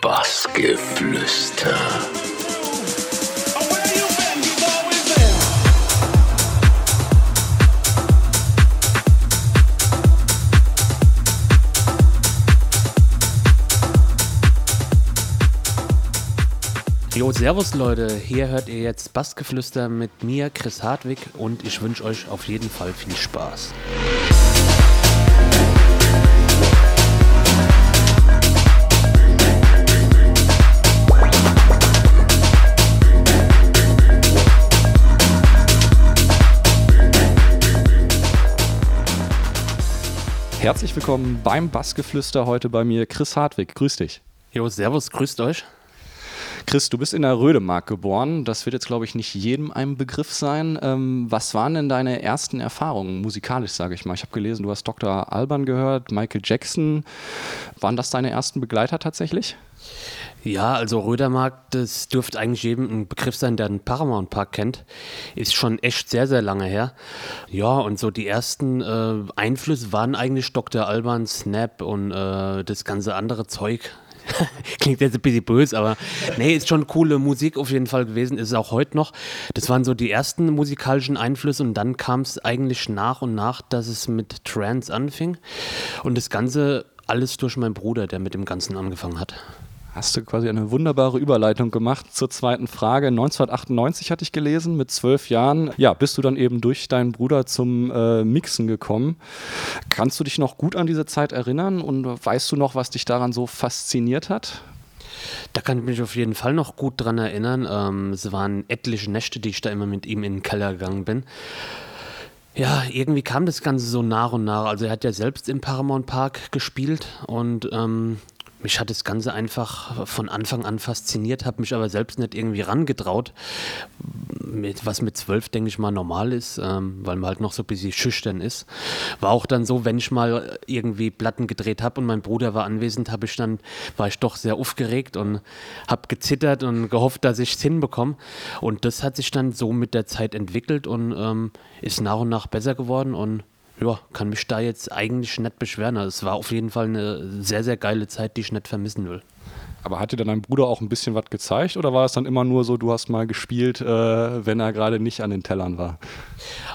Bassgeflüster. Jo, servus Leute, hier hört ihr jetzt Bassgeflüster mit mir, Chris Hartwig und ich wünsche euch auf jeden Fall viel Spaß. Herzlich willkommen beim Bassgeflüster heute bei mir, Chris Hartwig. Grüß dich. Jo, servus, grüßt euch. Chris, du bist in der Rödemark geboren. Das wird jetzt, glaube ich, nicht jedem ein Begriff sein. Ähm, was waren denn deine ersten Erfahrungen musikalisch, sage ich mal? Ich habe gelesen, du hast Dr. Alban gehört, Michael Jackson. Waren das deine ersten Begleiter tatsächlich? Ja, also Rödermark, das dürfte eigentlich jedem ein Begriff sein, der den Paramount Park kennt. Ist schon echt sehr, sehr lange her. Ja, und so die ersten äh, Einflüsse waren eigentlich Dr. Alban, Snap und äh, das ganze andere Zeug. Klingt jetzt ein bisschen böse, aber nee, ist schon coole Musik auf jeden Fall gewesen, ist es auch heute noch. Das waren so die ersten musikalischen Einflüsse und dann kam es eigentlich nach und nach, dass es mit Trance anfing und das Ganze alles durch meinen Bruder, der mit dem Ganzen angefangen hat. Hast du quasi eine wunderbare Überleitung gemacht zur zweiten Frage. 1998 hatte ich gelesen, mit zwölf Jahren. Ja, bist du dann eben durch deinen Bruder zum äh, Mixen gekommen. Kannst du dich noch gut an diese Zeit erinnern und weißt du noch, was dich daran so fasziniert hat? Da kann ich mich auf jeden Fall noch gut dran erinnern. Ähm, es waren etliche Nächte, die ich da immer mit ihm in den Keller gegangen bin. Ja, irgendwie kam das Ganze so nach und nach. Also er hat ja selbst im Paramount Park gespielt und ähm, mich hat das Ganze einfach von Anfang an fasziniert, habe mich aber selbst nicht irgendwie rangetraut, mit, was mit zwölf, denke ich mal, normal ist, ähm, weil man halt noch so ein bisschen schüchtern ist. War auch dann so, wenn ich mal irgendwie Platten gedreht habe und mein Bruder war anwesend, habe ich dann, war ich doch sehr aufgeregt und habe gezittert und gehofft, dass ich es hinbekomme. Und das hat sich dann so mit der Zeit entwickelt und ähm, ist nach und nach besser geworden und ja, kann mich da jetzt eigentlich nicht beschweren. Also es war auf jeden Fall eine sehr, sehr geile Zeit, die ich nicht vermissen will. Aber hat dir dann dein Bruder auch ein bisschen was gezeigt oder war es dann immer nur so, du hast mal gespielt, äh, wenn er gerade nicht an den Tellern war?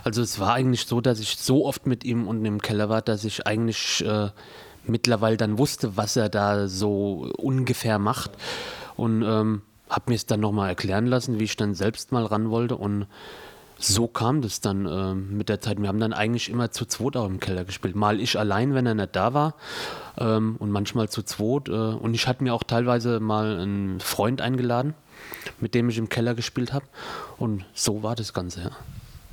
Also es war eigentlich so, dass ich so oft mit ihm unten im Keller war, dass ich eigentlich äh, mittlerweile dann wusste, was er da so ungefähr macht und ähm, habe mir es dann nochmal erklären lassen, wie ich dann selbst mal ran wollte und so kam das dann äh, mit der Zeit. Wir haben dann eigentlich immer zu zweit auch im Keller gespielt. Mal ich allein, wenn er nicht da war, ähm, und manchmal zu zweit. Äh, und ich hatte mir auch teilweise mal einen Freund eingeladen, mit dem ich im Keller gespielt habe. Und so war das Ganze, ja.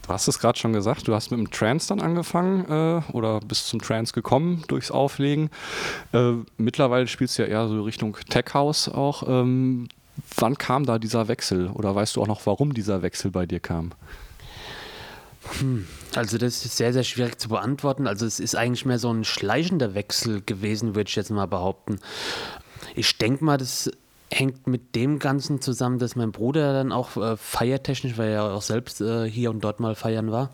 Du hast es gerade schon gesagt, du hast mit dem Trance dann angefangen äh, oder bist zum Trance gekommen durchs Auflegen. Äh, mittlerweile spielst du ja eher so Richtung Tech House auch. Ähm, wann kam da dieser Wechsel oder weißt du auch noch, warum dieser Wechsel bei dir kam? Hm, also das ist sehr, sehr schwierig zu beantworten. Also es ist eigentlich mehr so ein schleichender Wechsel gewesen, würde ich jetzt mal behaupten. Ich denke mal, das hängt mit dem Ganzen zusammen, dass mein Bruder dann auch äh, feiertechnisch, weil er auch selbst äh, hier und dort mal feiern war,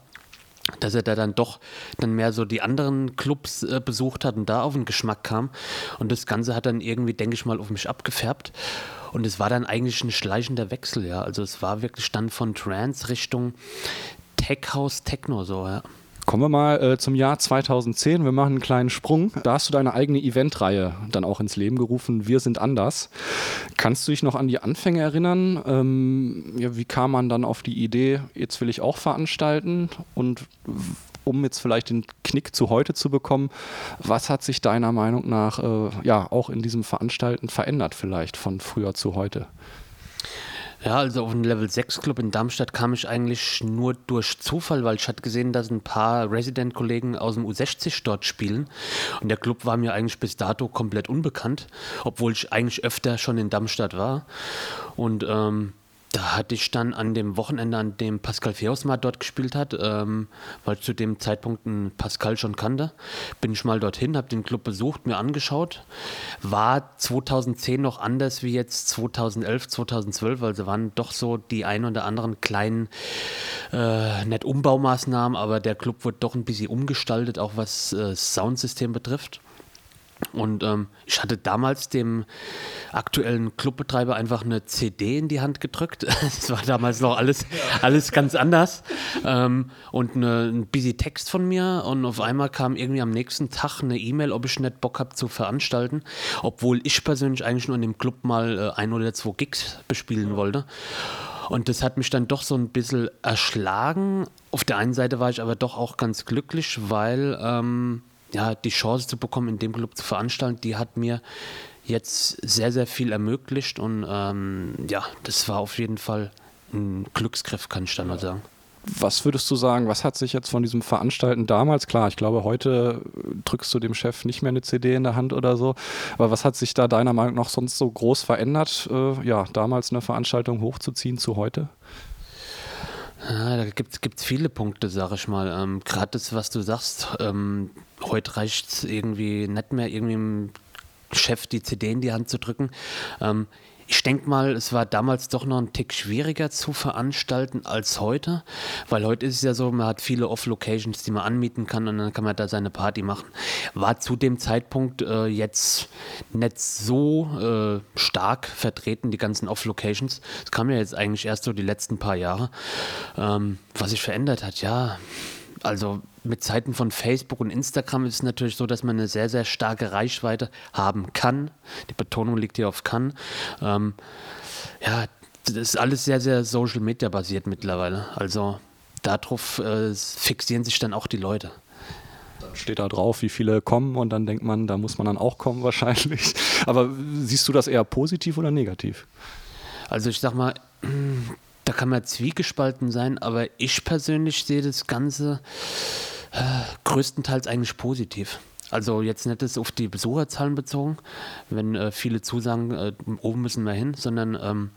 dass er da dann doch dann mehr so die anderen Clubs äh, besucht hat und da auf den Geschmack kam. Und das Ganze hat dann irgendwie, denke ich mal, auf mich abgefärbt. Und es war dann eigentlich ein schleichender Wechsel, ja. Also es war wirklich dann von Trance Richtung Tech House Techno so, ja. Kommen wir mal äh, zum Jahr 2010. Wir machen einen kleinen Sprung. Da hast du deine eigene Eventreihe dann auch ins Leben gerufen. Wir sind anders. Kannst du dich noch an die Anfänge erinnern? Ähm, ja, wie kam man dann auf die Idee, jetzt will ich auch veranstalten? Und um jetzt vielleicht den Knick zu heute zu bekommen, was hat sich deiner Meinung nach äh, ja auch in diesem Veranstalten verändert vielleicht von früher zu heute? Ja, also auf den Level 6 Club in Darmstadt kam ich eigentlich nur durch Zufall, weil ich hatte gesehen, dass ein paar Resident-Kollegen aus dem U60 dort spielen. Und der Club war mir eigentlich bis dato komplett unbekannt, obwohl ich eigentlich öfter schon in Darmstadt war. Und ähm, da hatte ich dann an dem Wochenende, an dem Pascal Feosmar dort gespielt hat, ähm, weil ich zu dem Zeitpunkt einen Pascal schon kannte, bin ich mal dorthin, habe den Club besucht, mir angeschaut. War 2010 noch anders wie jetzt 2011, 2012, also waren doch so die ein oder anderen kleinen, äh, nicht Umbaumaßnahmen, aber der Club wird doch ein bisschen umgestaltet, auch was äh, Soundsystem betrifft. Und ähm, ich hatte damals dem aktuellen Clubbetreiber einfach eine CD in die Hand gedrückt. Das war damals noch alles, alles ganz anders. Ähm, und eine, ein busy Text von mir. Und auf einmal kam irgendwie am nächsten Tag eine E-Mail, ob ich nicht Bock habe zu veranstalten. Obwohl ich persönlich eigentlich nur in dem Club mal äh, ein oder zwei Gigs bespielen wollte. Und das hat mich dann doch so ein bisschen erschlagen. Auf der einen Seite war ich aber doch auch ganz glücklich, weil ähm, ja, die Chance zu bekommen, in dem Club zu veranstalten, die hat mir jetzt sehr, sehr viel ermöglicht und ähm, ja, das war auf jeden Fall ein Glücksgriff, kann ich dann mal sagen. Was würdest du sagen, was hat sich jetzt von diesem Veranstalten damals, klar, ich glaube, heute drückst du dem Chef nicht mehr eine CD in der Hand oder so, aber was hat sich da deiner Meinung nach sonst so groß verändert, äh, ja, damals eine Veranstaltung hochzuziehen zu heute? Ja, da gibt es viele Punkte, sag ich mal. Ähm, Gerade das, was du sagst, ähm, heute reicht es irgendwie nicht mehr, irgendwie dem Chef die CD in die Hand zu drücken. Ähm, ich denke mal, es war damals doch noch ein Tick schwieriger zu veranstalten als heute, weil heute ist es ja so, man hat viele Off-Locations, die man anmieten kann und dann kann man da seine Party machen. War zu dem Zeitpunkt äh, jetzt nicht so äh, stark vertreten, die ganzen Off-Locations. Das kam ja jetzt eigentlich erst so die letzten paar Jahre. Ähm, was sich verändert hat, ja, also mit Zeiten von Facebook und Instagram ist es natürlich so, dass man eine sehr, sehr starke Reichweite haben kann. Die Betonung liegt hier auf kann. Ähm, ja, das ist alles sehr, sehr Social Media basiert mittlerweile. Also darauf äh, fixieren sich dann auch die Leute. Dann steht da drauf, wie viele kommen und dann denkt man, da muss man dann auch kommen wahrscheinlich. Aber siehst du das eher positiv oder negativ? Also ich sag mal, da kann man zwiegespalten sein, aber ich persönlich sehe das Ganze äh, größtenteils eigentlich positiv. Also jetzt nicht das auf die Besucherzahlen bezogen, wenn äh, viele zusagen, äh, oben müssen wir hin, sondern ähm,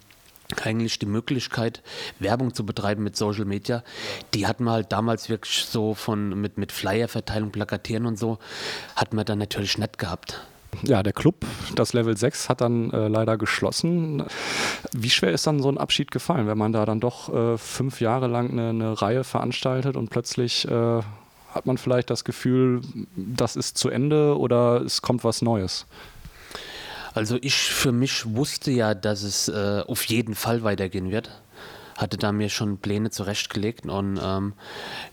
eigentlich die Möglichkeit, Werbung zu betreiben mit Social Media, die hatten wir halt damals wirklich so von mit, mit Flyer-Verteilung, Plakatieren und so, hatten wir dann natürlich nicht gehabt. Ja, der Club, das Level 6, hat dann äh, leider geschlossen. Wie schwer ist dann so ein Abschied gefallen, wenn man da dann doch äh, fünf Jahre lang eine, eine, Reihe veranstaltet und plötzlich äh, hat man vielleicht das Gefühl, das ist zu Ende oder es kommt was Neues? Also ich für mich wusste ja, dass es äh, auf jeden Fall weitergehen wird hatte da mir schon Pläne zurechtgelegt und ähm,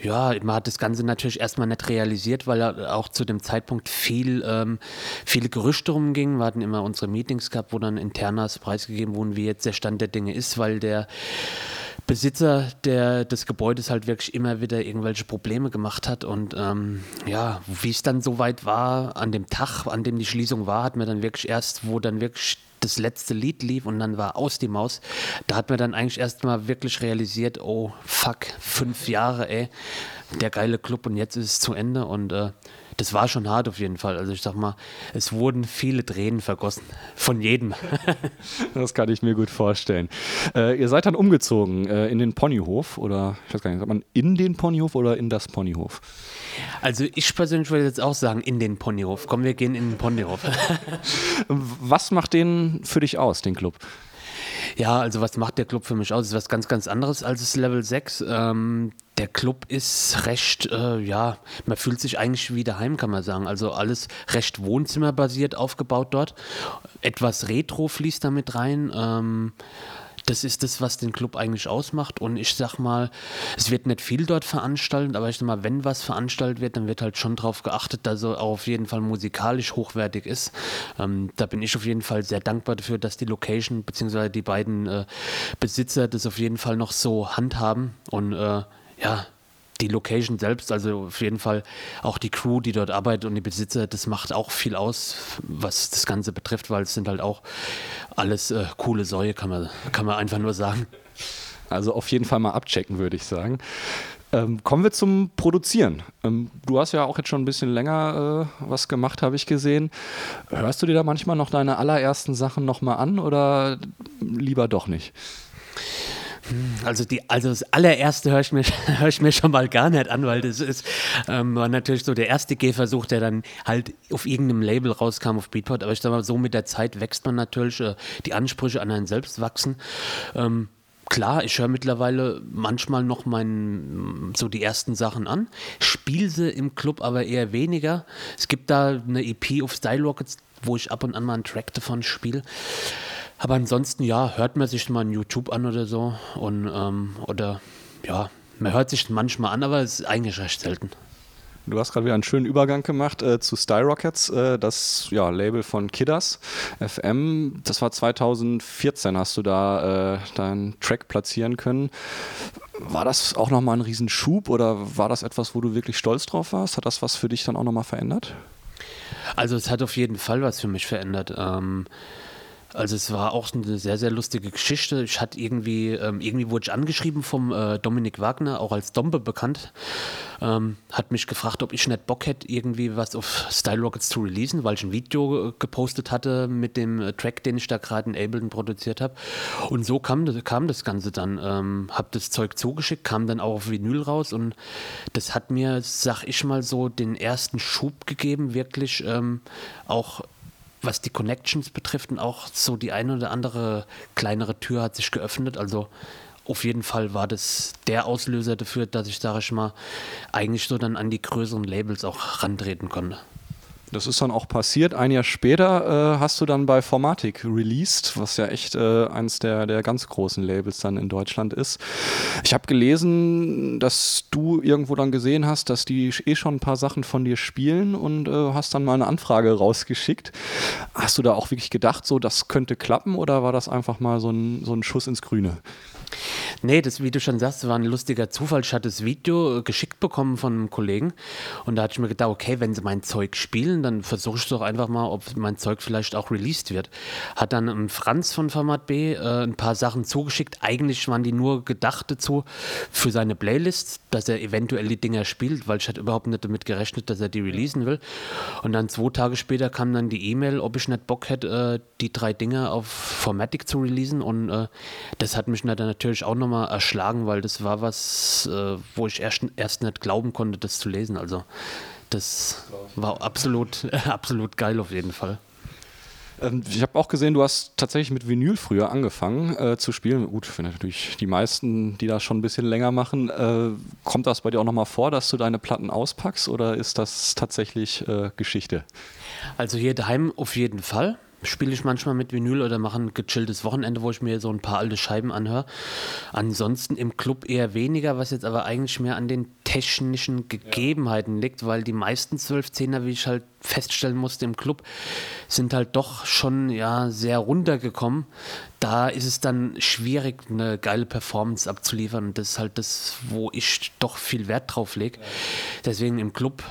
ja, man hat das Ganze natürlich erstmal nicht realisiert, weil auch zu dem Zeitpunkt viel, ähm, viele Gerüchte rumgingen. Wir hatten immer unsere Meetings gehabt, wo dann internas preisgegeben wurden, wie jetzt der Stand der Dinge ist, weil der Besitzer der, des Gebäudes halt wirklich immer wieder irgendwelche Probleme gemacht hat. Und ähm, ja, wie es dann soweit war, an dem Tag, an dem die Schließung war, hat man dann wirklich erst, wo dann wirklich das letzte Lied lief und dann war aus die Maus. Da hat man dann eigentlich erst mal wirklich realisiert, oh fuck, fünf Jahre, ey, der geile Club und jetzt ist es zu Ende und äh, das war schon hart auf jeden Fall. Also ich sag mal, es wurden viele Tränen vergossen. Von jedem. das kann ich mir gut vorstellen. Äh, ihr seid dann umgezogen äh, in den Ponyhof oder ich weiß gar nicht, sagt man in den Ponyhof oder in das Ponyhof? Also ich persönlich würde jetzt auch sagen, in den Ponyhof. Komm, wir gehen in den Ponyhof. Was macht den für dich aus, den Club? Ja, also was macht der Club für mich aus? Ist was ganz, ganz anderes als das Level 6. Ähm, der Club ist recht, äh, ja, man fühlt sich eigentlich wie daheim, kann man sagen. Also alles recht wohnzimmerbasiert aufgebaut dort. Etwas Retro fließt damit rein. Ähm, das ist das, was den Club eigentlich ausmacht. Und ich sag mal, es wird nicht viel dort veranstaltet, aber ich sag mal, wenn was veranstaltet wird, dann wird halt schon darauf geachtet, dass er auf jeden Fall musikalisch hochwertig ist. Ähm, da bin ich auf jeden Fall sehr dankbar dafür, dass die Location bzw. die beiden äh, Besitzer das auf jeden Fall noch so handhaben. Und äh, ja, die Location selbst, also auf jeden Fall auch die Crew, die dort arbeitet und die Besitzer, das macht auch viel aus, was das Ganze betrifft, weil es sind halt auch alles äh, coole Säue, kann man, kann man einfach nur sagen. Also auf jeden Fall mal abchecken, würde ich sagen. Ähm, kommen wir zum Produzieren. Ähm, du hast ja auch jetzt schon ein bisschen länger äh, was gemacht, habe ich gesehen. Hörst du dir da manchmal noch deine allerersten Sachen nochmal an oder lieber doch nicht? Also, die, also das allererste höre ich, mir, hör ich mir schon mal gar nicht an, weil das ist, ähm, war natürlich so der erste Gehversuch, der dann halt auf irgendeinem Label rauskam auf Beatport. Aber ich sag mal, so mit der Zeit wächst man natürlich, äh, die Ansprüche an einen selbst wachsen. Ähm, klar, ich höre mittlerweile manchmal noch mein, so die ersten Sachen an, spiele sie im Club aber eher weniger. Es gibt da eine EP auf Style Rockets, wo ich ab und an mal einen Track davon spiele. Aber ansonsten, ja, hört man sich mal ein YouTube an oder so. Und, ähm, oder ja, man hört sich manchmal an, aber es ist eigentlich recht selten. Du hast gerade wieder einen schönen Übergang gemacht äh, zu Style Rockets, äh, das ja, Label von Kiddas FM. Das war 2014, hast du da äh, deinen Track platzieren können. War das auch nochmal ein Riesenschub oder war das etwas, wo du wirklich stolz drauf warst? Hat das was für dich dann auch nochmal verändert? Also es hat auf jeden Fall was für mich verändert. Ähm, also es war auch eine sehr, sehr lustige Geschichte. Ich hatte irgendwie, ähm, irgendwie wurde ich angeschrieben vom äh, Dominik Wagner, auch als Dombe bekannt. Ähm, hat mich gefragt, ob ich nicht Bock hätte, irgendwie was auf Style Rockets zu releasen, weil ich ein Video gepostet hatte mit dem äh, Track, den ich da gerade in Ableton produziert habe. Und so kam das, kam das Ganze dann. Ähm, hab das Zeug zugeschickt, kam dann auch auf Vinyl raus und das hat mir, sag ich mal so, den ersten Schub gegeben, wirklich ähm, auch was die Connections betrifft und auch so die eine oder andere kleinere Tür hat sich geöffnet. Also auf jeden Fall war das der Auslöser dafür, dass ich, sage ich mal, eigentlich so dann an die größeren Labels auch rantreten konnte. Das ist dann auch passiert. Ein Jahr später äh, hast du dann bei Formatic released, was ja echt äh, eines der, der ganz großen Labels dann in Deutschland ist. Ich habe gelesen, dass du irgendwo dann gesehen hast, dass die eh schon ein paar Sachen von dir spielen und äh, hast dann mal eine Anfrage rausgeschickt. Hast du da auch wirklich gedacht, so das könnte klappen oder war das einfach mal so ein, so ein Schuss ins Grüne? Nee, das, wie du schon sagst, war ein lustiger Zufall. Ich hatte das Video äh, geschickt bekommen von einem Kollegen und da hatte ich mir gedacht, okay, wenn sie mein Zeug spielen, dann versuche ich doch einfach mal, ob mein Zeug vielleicht auch released wird. Hat dann ein Franz von Format B äh, ein paar Sachen zugeschickt. Eigentlich waren die nur gedacht dazu für seine Playlist, dass er eventuell die Dinger spielt, weil ich hatte überhaupt nicht damit gerechnet, dass er die releasen will. Und dann zwei Tage später kam dann die E-Mail, ob ich nicht Bock hätte, äh, die drei Dinger auf Formatic zu releasen und äh, das hat mich dann natürlich auch nochmal erschlagen, weil das war was, äh, wo ich erst, erst nicht glauben konnte, das zu lesen. Also das war absolut, absolut geil auf jeden Fall. Ähm, ich habe auch gesehen, du hast tatsächlich mit Vinyl früher angefangen äh, zu spielen. Gut, für natürlich die meisten, die das schon ein bisschen länger machen. Äh, kommt das bei dir auch nochmal vor, dass du deine Platten auspackst oder ist das tatsächlich äh, Geschichte? Also hier daheim auf jeden Fall spiele ich manchmal mit Vinyl oder mache ein gechilltes Wochenende, wo ich mir so ein paar alte Scheiben anhöre. Ansonsten im Club eher weniger, was jetzt aber eigentlich mehr an den technischen Gegebenheiten ja. liegt, weil die meisten 12-10er, wie ich halt feststellen musste im Club, sind halt doch schon ja sehr runtergekommen. Da ist es dann schwierig, eine geile Performance abzuliefern. Und das ist halt das, wo ich doch viel Wert drauf lege. Deswegen im Club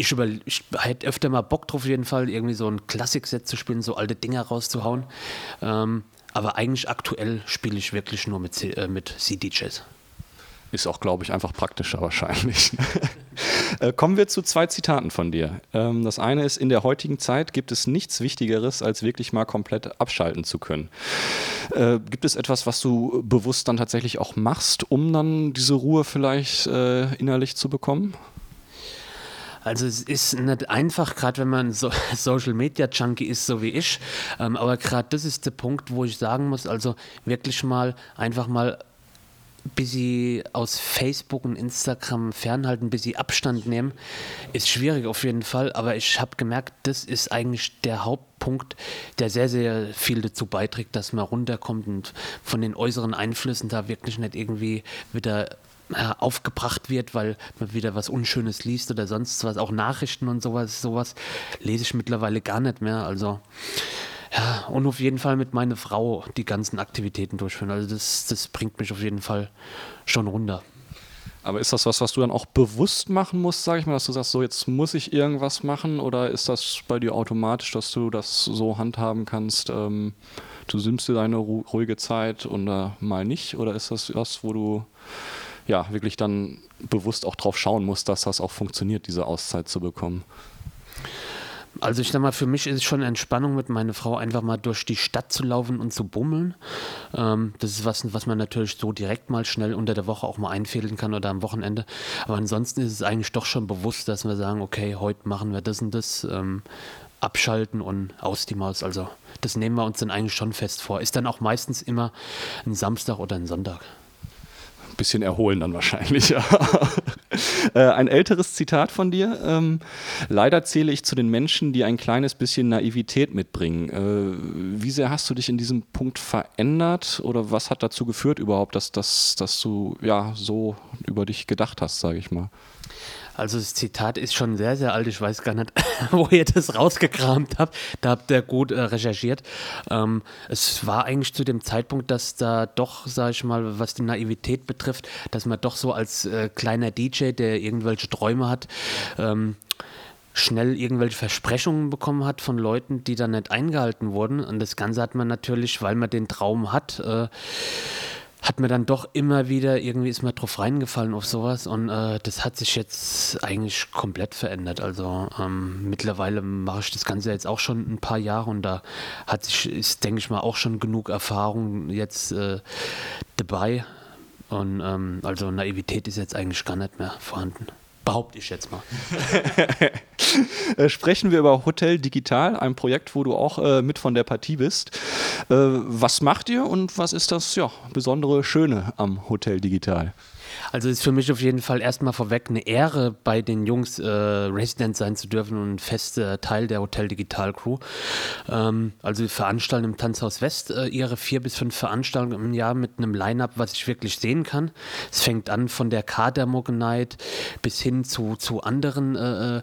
ich, über, ich hätte öfter mal Bock drauf, auf jeden Fall, irgendwie so ein Klassik-Set zu spielen, so alte Dinger rauszuhauen. Ähm, aber eigentlich aktuell spiele ich wirklich nur mit, äh, mit CDJs. Ist auch, glaube ich, einfach praktischer wahrscheinlich. äh, kommen wir zu zwei Zitaten von dir. Ähm, das eine ist, in der heutigen Zeit gibt es nichts Wichtigeres, als wirklich mal komplett abschalten zu können. Äh, gibt es etwas, was du bewusst dann tatsächlich auch machst, um dann diese Ruhe vielleicht äh, innerlich zu bekommen? Also es ist nicht einfach, gerade wenn man so Social Media Junkie ist, so wie ich. Ähm, aber gerade das ist der Punkt, wo ich sagen muss, also wirklich mal einfach mal ein bisschen aus Facebook und Instagram fernhalten, ein bisschen Abstand nehmen, ist schwierig auf jeden Fall. Aber ich habe gemerkt, das ist eigentlich der Hauptpunkt, der sehr, sehr viel dazu beiträgt, dass man runterkommt und von den äußeren Einflüssen da wirklich nicht irgendwie wieder aufgebracht wird, weil man wieder was Unschönes liest oder sonst was, auch Nachrichten und sowas, sowas lese ich mittlerweile gar nicht mehr. Also ja, und auf jeden Fall mit meiner Frau die ganzen Aktivitäten durchführen. Also das, das bringt mich auf jeden Fall schon runter. Aber ist das was, was du dann auch bewusst machen musst, sage ich mal, dass du sagst, so jetzt muss ich irgendwas machen oder ist das bei dir automatisch, dass du das so handhaben kannst, ähm, du simmst dir deine ruhige Zeit oder mal nicht? Oder ist das was, wo du ja, wirklich dann bewusst auch drauf schauen muss, dass das auch funktioniert, diese Auszeit zu bekommen. Also ich sag mal, für mich ist es schon Entspannung mit meiner Frau einfach mal durch die Stadt zu laufen und zu bummeln. Ähm, das ist was, was man natürlich so direkt mal schnell unter der Woche auch mal einfädeln kann oder am Wochenende. Aber ansonsten ist es eigentlich doch schon bewusst, dass wir sagen, okay, heute machen wir das und das. Ähm, abschalten und aus die Maus. Also das nehmen wir uns dann eigentlich schon fest vor. Ist dann auch meistens immer ein Samstag oder ein Sonntag. Bisschen erholen dann wahrscheinlich, ja. Äh, ein älteres Zitat von dir. Ähm, leider zähle ich zu den Menschen, die ein kleines bisschen Naivität mitbringen. Äh, wie sehr hast du dich in diesem Punkt verändert oder was hat dazu geführt überhaupt, dass, dass, dass du ja so über dich gedacht hast, sage ich mal? Also das Zitat ist schon sehr, sehr alt. Ich weiß gar nicht, wo ihr das rausgekramt habt. Da habt ihr gut äh, recherchiert. Ähm, es war eigentlich zu dem Zeitpunkt, dass da doch, sage ich mal, was die Naivität betrifft, dass man doch so als äh, kleiner DJ, der irgendwelche Träume hat, ähm, schnell irgendwelche Versprechungen bekommen hat von Leuten, die dann nicht eingehalten wurden. Und das Ganze hat man natürlich, weil man den Traum hat, äh, hat mir dann doch immer wieder, irgendwie ist mir drauf reingefallen auf sowas und äh, das hat sich jetzt eigentlich komplett verändert. Also ähm, mittlerweile mache ich das Ganze jetzt auch schon ein paar Jahre und da hat sich, ist, denke ich mal, auch schon genug Erfahrung jetzt äh, dabei. Und ähm, also Naivität ist jetzt eigentlich gar nicht mehr vorhanden. Behaupte ich jetzt mal. Äh, sprechen wir über Hotel Digital, ein Projekt, wo du auch äh, mit von der Partie bist. Äh, was macht ihr und was ist das ja, besondere Schöne am Hotel Digital? Also ist für mich auf jeden Fall erstmal vorweg eine Ehre, bei den Jungs äh, Resident sein zu dürfen und ein fester Teil der Hotel Digital Crew. Ähm, also veranstalten im Tanzhaus West äh, ihre vier bis fünf Veranstaltungen im Jahr mit einem Line-Up, was ich wirklich sehen kann. Es fängt an von der K-Demo Night bis hin zu, zu anderen äh, äh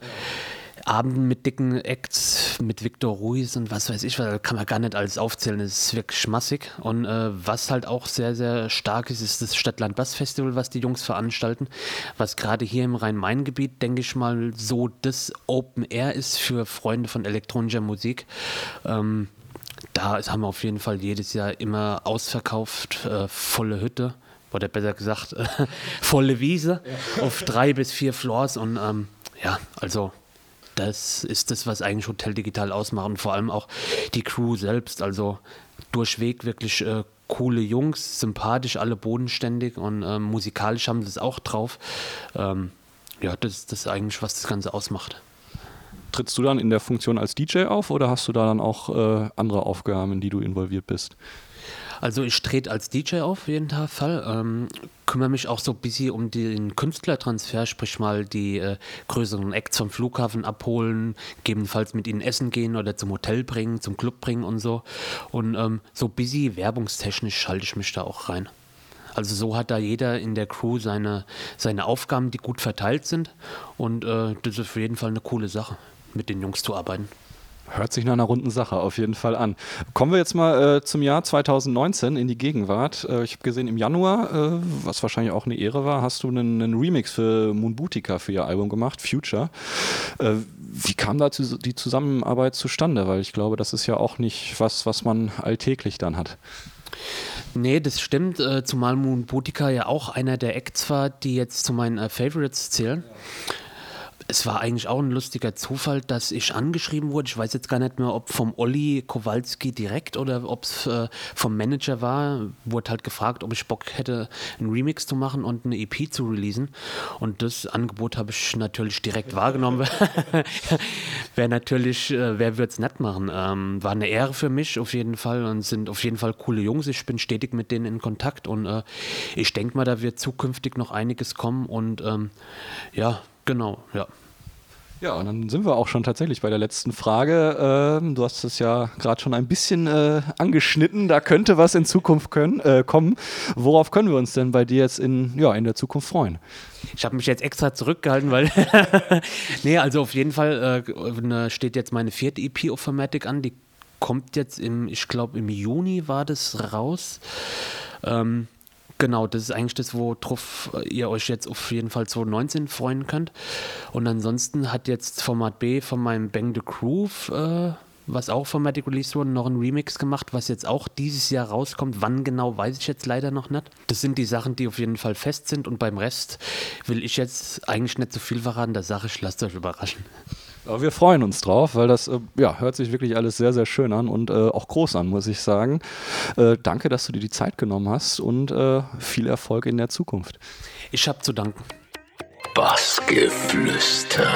Abenden mit dicken Acts, mit Victor Ruiz und was weiß ich, da kann man gar nicht alles aufzählen, das ist wirklich schmassig. Und äh, was halt auch sehr, sehr stark ist, ist das Stadtland-Bass-Festival, was die Jungs veranstalten, was gerade hier im Rhein-Main-Gebiet, denke ich mal, so das Open Air ist für Freunde von elektronischer Musik. Ähm, da haben wir auf jeden Fall jedes Jahr immer ausverkauft, äh, volle Hütte oder besser gesagt äh, volle Wiese ja. auf drei bis vier Floors und ähm, ja, also das ist das, was eigentlich Hotel Digital ausmacht und vor allem auch die Crew selbst. Also durchweg wirklich äh, coole Jungs, sympathisch, alle bodenständig und äh, musikalisch haben sie es auch drauf. Ähm, ja, das, das ist eigentlich, was das Ganze ausmacht. Trittst du dann in der Funktion als DJ auf oder hast du da dann auch äh, andere Aufgaben, in die du involviert bist? Also ich trete als DJ auf jeden Fall, ähm, kümmere mich auch so ein bisschen um den Künstlertransfer, sprich mal die äh, größeren Acts vom Flughafen abholen, gegebenenfalls mit ihnen essen gehen oder zum Hotel bringen, zum Club bringen und so. Und ähm, so busy werbungstechnisch schalte ich mich da auch rein. Also so hat da jeder in der Crew seine, seine Aufgaben, die gut verteilt sind. Und äh, das ist auf jeden Fall eine coole Sache, mit den Jungs zu arbeiten. Hört sich nach einer runden Sache auf jeden Fall an. Kommen wir jetzt mal äh, zum Jahr 2019 in die Gegenwart. Äh, ich habe gesehen, im Januar, äh, was wahrscheinlich auch eine Ehre war, hast du einen, einen Remix für Moonbootica für ihr Album gemacht, Future. Äh, wie kam da die Zusammenarbeit zustande? Weil ich glaube, das ist ja auch nicht was, was man alltäglich dann hat. Nee, das stimmt, äh, zumal Moonbootica ja auch einer der Acts war, die jetzt zu meinen äh, Favorites zählen. Ja es war eigentlich auch ein lustiger Zufall, dass ich angeschrieben wurde. Ich weiß jetzt gar nicht mehr, ob vom Olli Kowalski direkt oder ob es äh, vom Manager war. Wurde halt gefragt, ob ich Bock hätte, einen Remix zu machen und eine EP zu releasen. Und das Angebot habe ich natürlich direkt wahrgenommen. Wäre natürlich, äh, wer würde es nicht machen? Ähm, war eine Ehre für mich auf jeden Fall und sind auf jeden Fall coole Jungs. Ich bin stetig mit denen in Kontakt und äh, ich denke mal, da wird zukünftig noch einiges kommen und ähm, ja, Genau, ja. Ja, und dann sind wir auch schon tatsächlich bei der letzten Frage. Ähm, du hast es ja gerade schon ein bisschen äh, angeschnitten. Da könnte was in Zukunft können, äh, kommen. Worauf können wir uns denn bei dir jetzt in, ja, in der Zukunft freuen? Ich habe mich jetzt extra zurückgehalten, weil. nee, also auf jeden Fall äh, steht jetzt meine vierte EP auf Formatic an. Die kommt jetzt im, ich glaube, im Juni war das raus. Ähm, Genau, das ist eigentlich das, worauf ihr euch jetzt auf jeden Fall 2019 freuen könnt. Und ansonsten hat jetzt Format B von meinem Bang the Groove, äh, was auch von Matic released wurde, noch ein Remix gemacht, was jetzt auch dieses Jahr rauskommt. Wann genau, weiß ich jetzt leider noch nicht. Das sind die Sachen, die auf jeden Fall fest sind. Und beim Rest will ich jetzt eigentlich nicht so viel verraten. Da sage ich, lasst euch überraschen. Aber wir freuen uns drauf, weil das äh, ja, hört sich wirklich alles sehr, sehr schön an und äh, auch groß an, muss ich sagen. Äh, danke, dass du dir die Zeit genommen hast und äh, viel Erfolg in der Zukunft. Ich habe zu danken. Bassgeflüster.